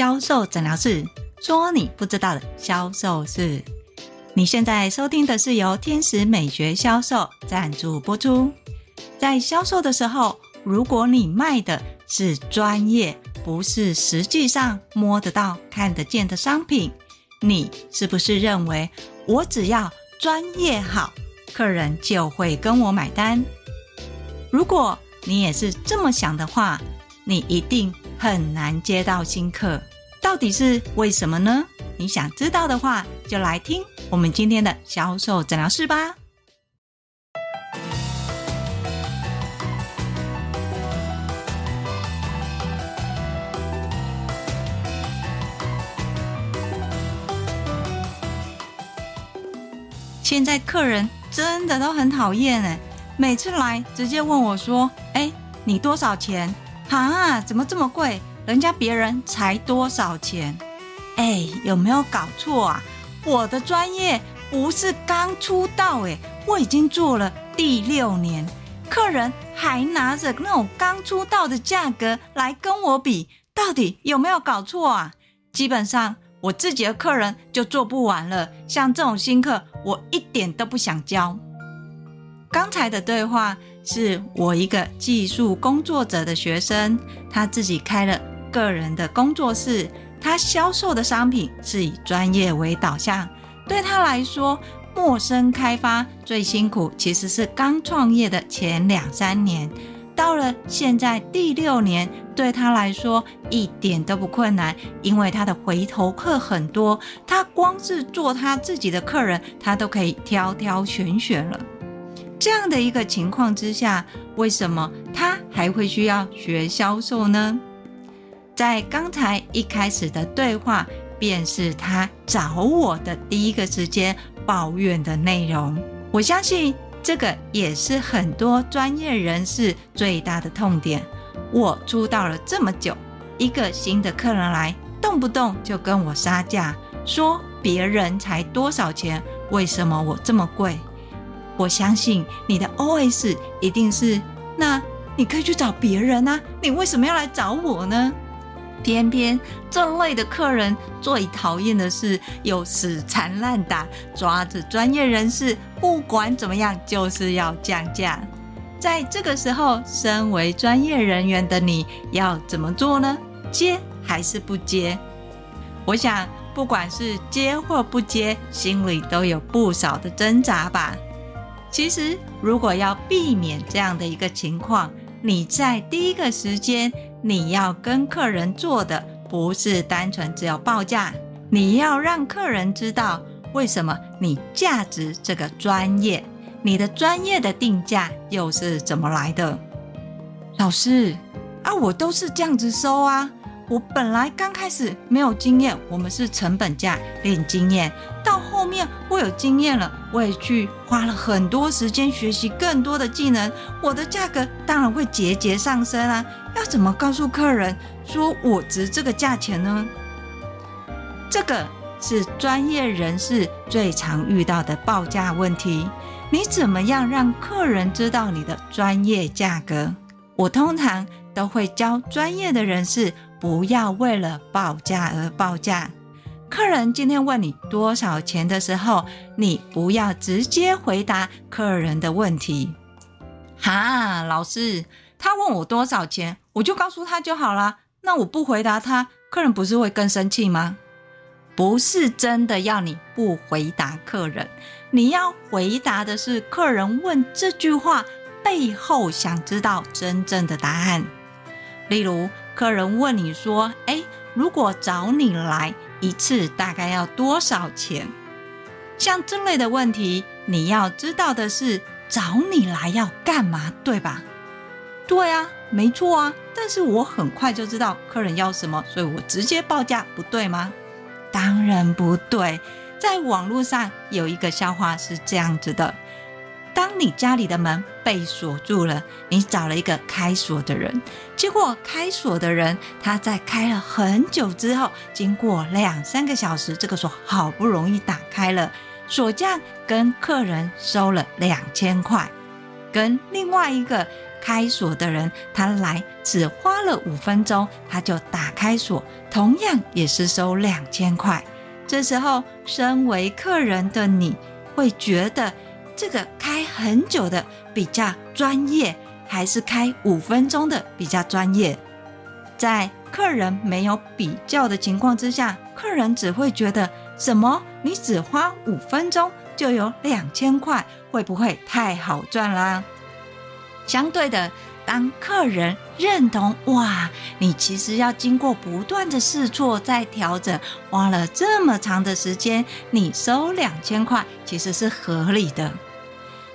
销售诊疗室，说你不知道的销售事。你现在收听的是由天使美学销售赞助播出。在销售的时候，如果你卖的是专业，不是实际上摸得到、看得见的商品，你是不是认为我只要专业好，客人就会跟我买单？如果你也是这么想的话，你一定很难接到新客。到底是为什么呢？你想知道的话，就来听我们今天的销售诊疗室吧。现在客人真的都很讨厌哎，每次来直接问我说：“哎，你多少钱？啊，怎么这么贵？人家别人才多少钱？”哎，有没有搞错啊？我的专业不是刚出道哎，我已经做了第六年，客人还拿着那种刚出道的价格来跟我比，到底有没有搞错啊？基本上我自己的客人就做不完了，像这种新客，我一点都不想教。刚才的对话是我一个技术工作者的学生，他自己开了个人的工作室。他销售的商品是以专业为导向，对他来说，陌生开发最辛苦，其实是刚创业的前两三年。到了现在第六年，对他来说一点都不困难，因为他的回头客很多，他光是做他自己的客人，他都可以挑挑选选了。这样的一个情况之下，为什么他还会需要学销售呢？在刚才一开始的对话，便是他找我的第一个时间抱怨的内容。我相信这个也是很多专业人士最大的痛点。我出道了这么久，一个新的客人来，动不动就跟我杀价，说别人才多少钱，为什么我这么贵？我相信你的 OS 一定是：那你可以去找别人啊，你为什么要来找我呢？偏偏这类的客人最讨厌的是有死缠烂打，抓着专业人士，不管怎么样就是要降价。在这个时候，身为专业人员的你要怎么做呢？接还是不接？我想，不管是接或不接，心里都有不少的挣扎吧。其实，如果要避免这样的一个情况，你在第一个时间。你要跟客人做的不是单纯只有报价，你要让客人知道为什么你价值这个专业，你的专业的定价又是怎么来的？老师啊，我都是这样子收啊。我本来刚开始没有经验，我们是成本价练经验。到后面我有经验了，我也去花了很多时间学习更多的技能，我的价格当然会节节上升啊。要怎么告诉客人说我值这个价钱呢？这个是专业人士最常遇到的报价问题。你怎么样让客人知道你的专业价格？我通常都会教专业的人士。不要为了报价而报价。客人今天问你多少钱的时候，你不要直接回答客人的问题。哈，老师，他问我多少钱，我就告诉他就好了。那我不回答他，客人不是会更生气吗？不是真的要你不回答客人，你要回答的是客人问这句话背后想知道真正的答案。例如。客人问你说：“哎，如果找你来一次，大概要多少钱？”像这类的问题，你要知道的是，找你来要干嘛，对吧？对啊，没错啊。但是我很快就知道客人要什么，所以我直接报价，不对吗？当然不对。在网络上有一个笑话是这样子的。当你家里的门被锁住了，你找了一个开锁的人，结果开锁的人他在开了很久之后，经过两三个小时，这个锁好不容易打开了，锁匠跟客人收了两千块，跟另外一个开锁的人，他来只花了五分钟，他就打开锁，同样也是收两千块。这时候，身为客人的你会觉得这个开很久的比较专业，还是开五分钟的比较专业？在客人没有比较的情况之下，客人只会觉得什么？你只花五分钟就有两千块，会不会太好赚啦？相对的。当客人认同，哇，你其实要经过不断的试错再调整，花了这么长的时间，你收两千块其实是合理的。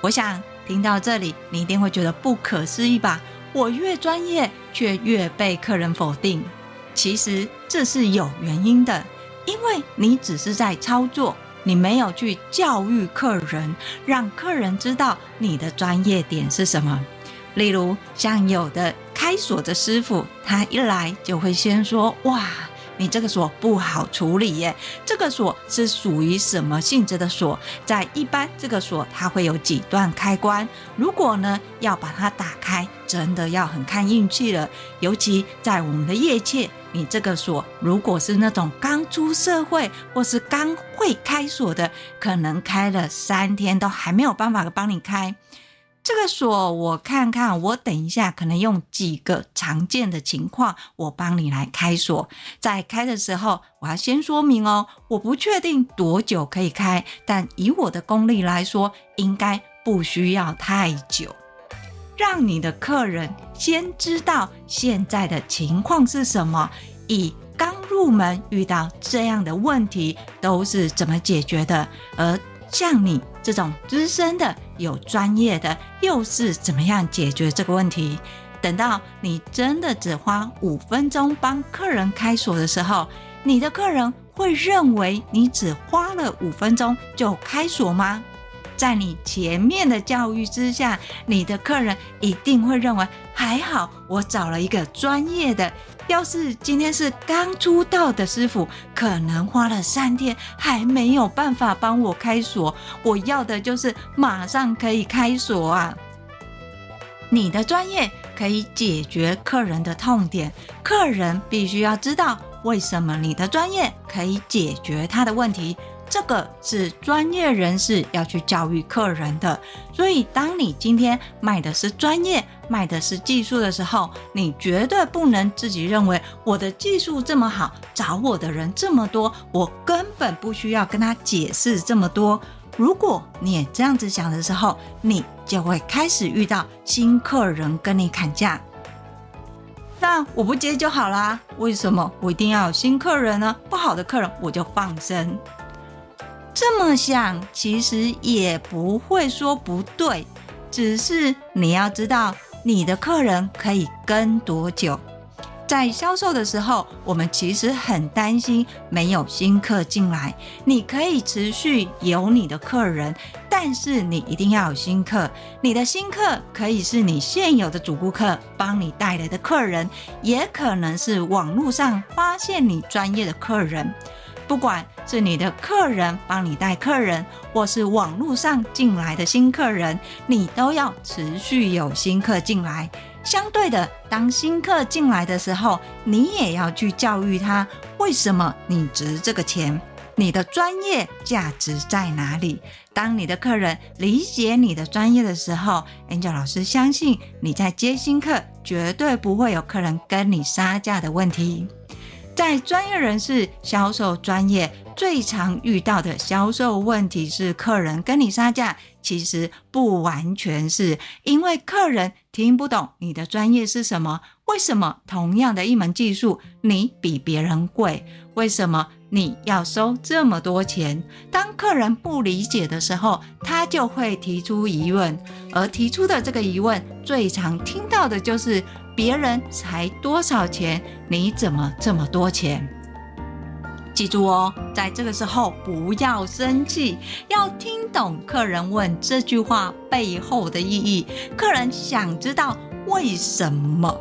我想听到这里，你一定会觉得不可思议吧？我越专业，却越被客人否定。其实这是有原因的，因为你只是在操作，你没有去教育客人，让客人知道你的专业点是什么。例如，像有的开锁的师傅，他一来就会先说：“哇，你这个锁不好处理耶，这个锁是属于什么性质的锁？在一般这个锁它会有几段开关，如果呢要把它打开，真的要很看运气了。尤其在我们的业界，你这个锁如果是那种刚出社会或是刚会开锁的，可能开了三天都还没有办法帮你开。”这个锁我看看，我等一下可能用几个常见的情况，我帮你来开锁。在开的时候，我要先说明哦，我不确定多久可以开，但以我的功力来说，应该不需要太久。让你的客人先知道现在的情况是什么，以刚入门遇到这样的问题都是怎么解决的，而像你这种资深的、有专业的，又是怎么样解决这个问题？等到你真的只花五分钟帮客人开锁的时候，你的客人会认为你只花了五分钟就开锁吗？在你前面的教育之下，你的客人一定会认为还好，我找了一个专业的。要是今天是刚出道的师傅，可能花了三天还没有办法帮我开锁。我要的就是马上可以开锁啊！你的专业可以解决客人的痛点，客人必须要知道为什么你的专业可以解决他的问题。这个是专业人士要去教育客人的，所以当你今天卖的是专业、卖的是技术的时候，你绝对不能自己认为我的技术这么好，找我的人这么多，我根本不需要跟他解释这么多。如果你也这样子想的时候，你就会开始遇到新客人跟你砍价。那我不接就好啦，为什么我一定要有新客人呢？不好的客人我就放生。这么想，其实也不会说不对，只是你要知道你的客人可以跟多久。在销售的时候，我们其实很担心没有新客进来。你可以持续有你的客人，但是你一定要有新客。你的新客可以是你现有的主顾客帮你带来的客人，也可能是网络上发现你专业的客人。不管是你的客人帮你带客人，或是网络上进来的新客人，你都要持续有新客进来。相对的，当新客进来的时候，你也要去教育他，为什么你值这个钱，你的专业价值在哪里？当你的客人理解你的专业的时候，Angel 老师相信你在接新客，绝对不会有客人跟你杀价的问题。在专业人士销售专业最常遇到的销售问题是，客人跟你杀价，其实不完全是因为客人听不懂你的专业是什么。为什么同样的一门技术，你比别人贵？为什么你要收这么多钱？当客人不理解的时候，他就会提出疑问，而提出的这个疑问，最常听到的就是。别人才多少钱？你怎么这么多钱？记住哦，在这个时候不要生气，要听懂客人问这句话背后的意义。客人想知道为什么？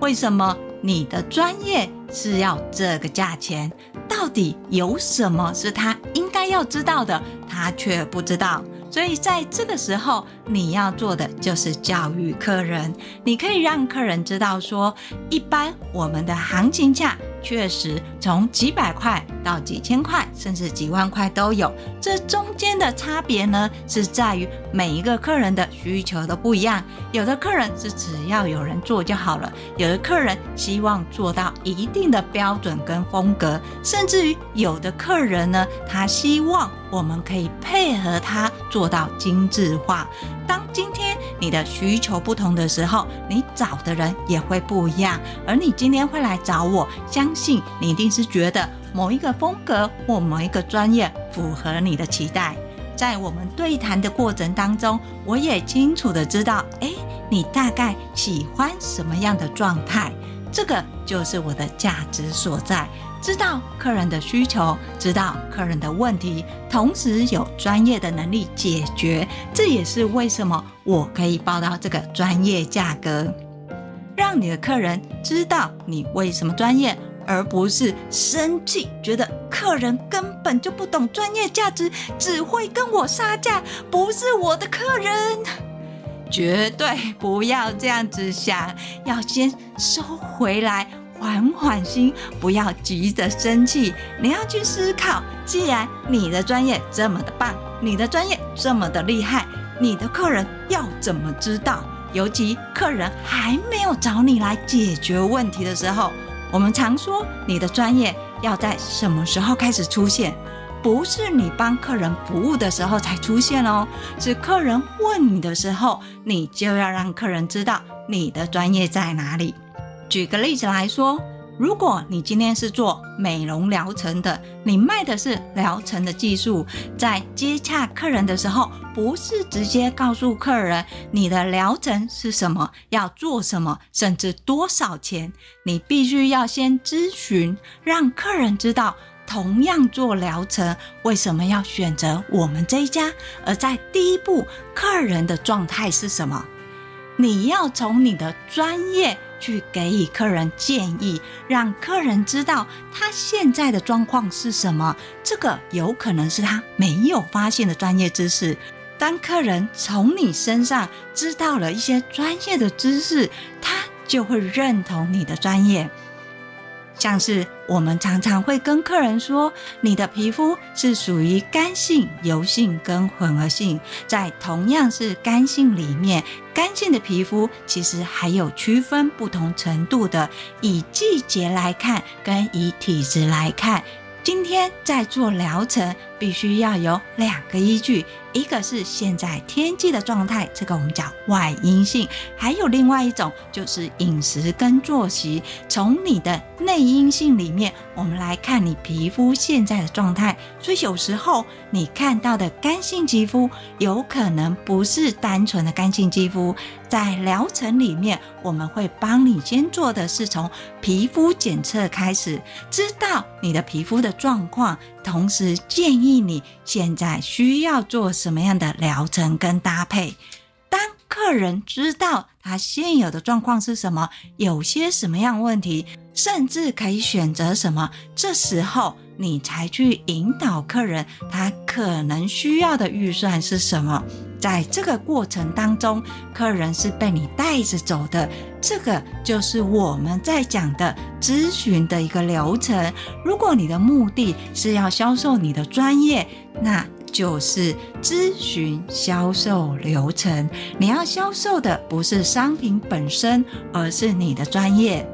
为什么你的专业是要这个价钱？到底有什么是他应该要知道的，他却不知道？所以在这个时候，你要做的就是教育客人。你可以让客人知道说，一般我们的行情价确实从几百块到几千块，甚至几万块都有。这中间的差别呢，是在于每一个客人的需求都不一样。有的客人是只要有人做就好了，有的客人希望做到一定的标准跟风格，甚至于有的客人呢，他希望。我们可以配合他做到精致化。当今天你的需求不同的时候，你找的人也会不一样。而你今天会来找我，相信你一定是觉得某一个风格或某一个专业符合你的期待。在我们对谈的过程当中，我也清楚的知道，诶，你大概喜欢什么样的状态。这个就是我的价值所在。知道客人的需求，知道客人的问题，同时有专业的能力解决，这也是为什么我可以报到这个专业价格，让你的客人知道你为什么专业，而不是生气，觉得客人根本就不懂专业价值，只会跟我杀价，不是我的客人，绝对不要这样子想，要先收回来。缓缓心，不要急着生气。你要去思考，既然你的专业这么的棒，你的专业这么的厉害，你的客人要怎么知道？尤其客人还没有找你来解决问题的时候，我们常说你的专业要在什么时候开始出现？不是你帮客人服务的时候才出现哦，是客人问你的时候，你就要让客人知道你的专业在哪里。举个例子来说，如果你今天是做美容疗程的，你卖的是疗程的技术，在接洽客人的时候，不是直接告诉客人你的疗程是什么，要做什么，甚至多少钱，你必须要先咨询，让客人知道同样做疗程，为什么要选择我们这一家，而在第一步，客人的状态是什么，你要从你的专业。去给予客人建议，让客人知道他现在的状况是什么。这个有可能是他没有发现的专业知识。当客人从你身上知道了一些专业的知识，他就会认同你的专业。像是我们常常会跟客人说，你的皮肤是属于干性、油性跟混合性，在同样是干性里面，干性的皮肤其实还有区分不同程度的，以季节来看，跟以体质来看。今天在做疗程，必须要有两个依据，一个是现在天气的状态，这个我们叫外因性；还有另外一种就是饮食跟作息。从你的内因性里面，我们来看你皮肤现在的状态。所以有时候你看到的干性肌肤，有可能不是单纯的干性肌肤。在疗程里面，我们会帮你先做的是从皮肤检测开始，知道你的皮肤的状况，同时建议你现在需要做什么样的疗程跟搭配。当客人知道他现有的状况是什么，有些什么样问题，甚至可以选择什么，这时候你才去引导客人，他可能需要的预算是什么。在这个过程当中，客人是被你带着走的，这个就是我们在讲的咨询的一个流程。如果你的目的是要销售你的专业，那就是咨询销售流程。你要销售的不是商品本身，而是你的专业。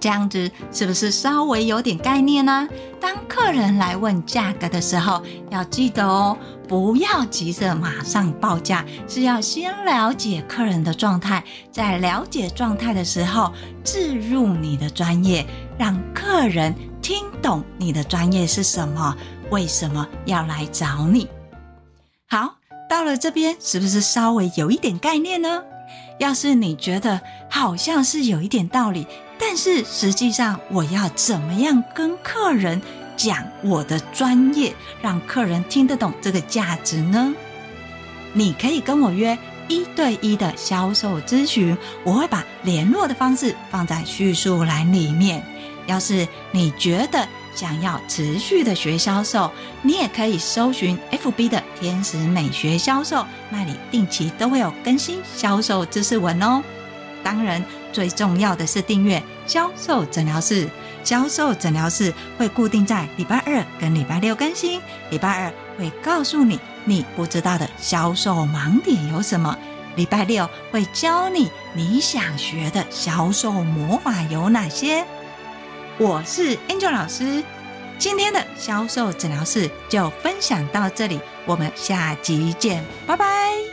这样子是不是稍微有点概念呢？当客人来问价格的时候，要记得哦，不要急着马上报价，是要先了解客人的状态，在了解状态的时候，置入你的专业，让客人听懂你的专业是什么，为什么要来找你。好，到了这边，是不是稍微有一点概念呢？要是你觉得好像是有一点道理，但是实际上我要怎么样跟客人讲我的专业，让客人听得懂这个价值呢？你可以跟我约一对一的销售咨询，我会把联络的方式放在叙述栏里面。要是你觉得想要持续的学销售，你也可以搜寻 FB 的天使美学销售，那里定期都会有更新销售知识文哦。当然，最重要的是订阅销售诊疗室。销售诊疗室会固定在礼拜二跟礼拜六更新。礼拜二会告诉你你不知道的销售盲点有什么，礼拜六会教你你想学的销售魔法有哪些。我是 Angel 老师，今天的销售诊疗室就分享到这里，我们下集见，拜拜。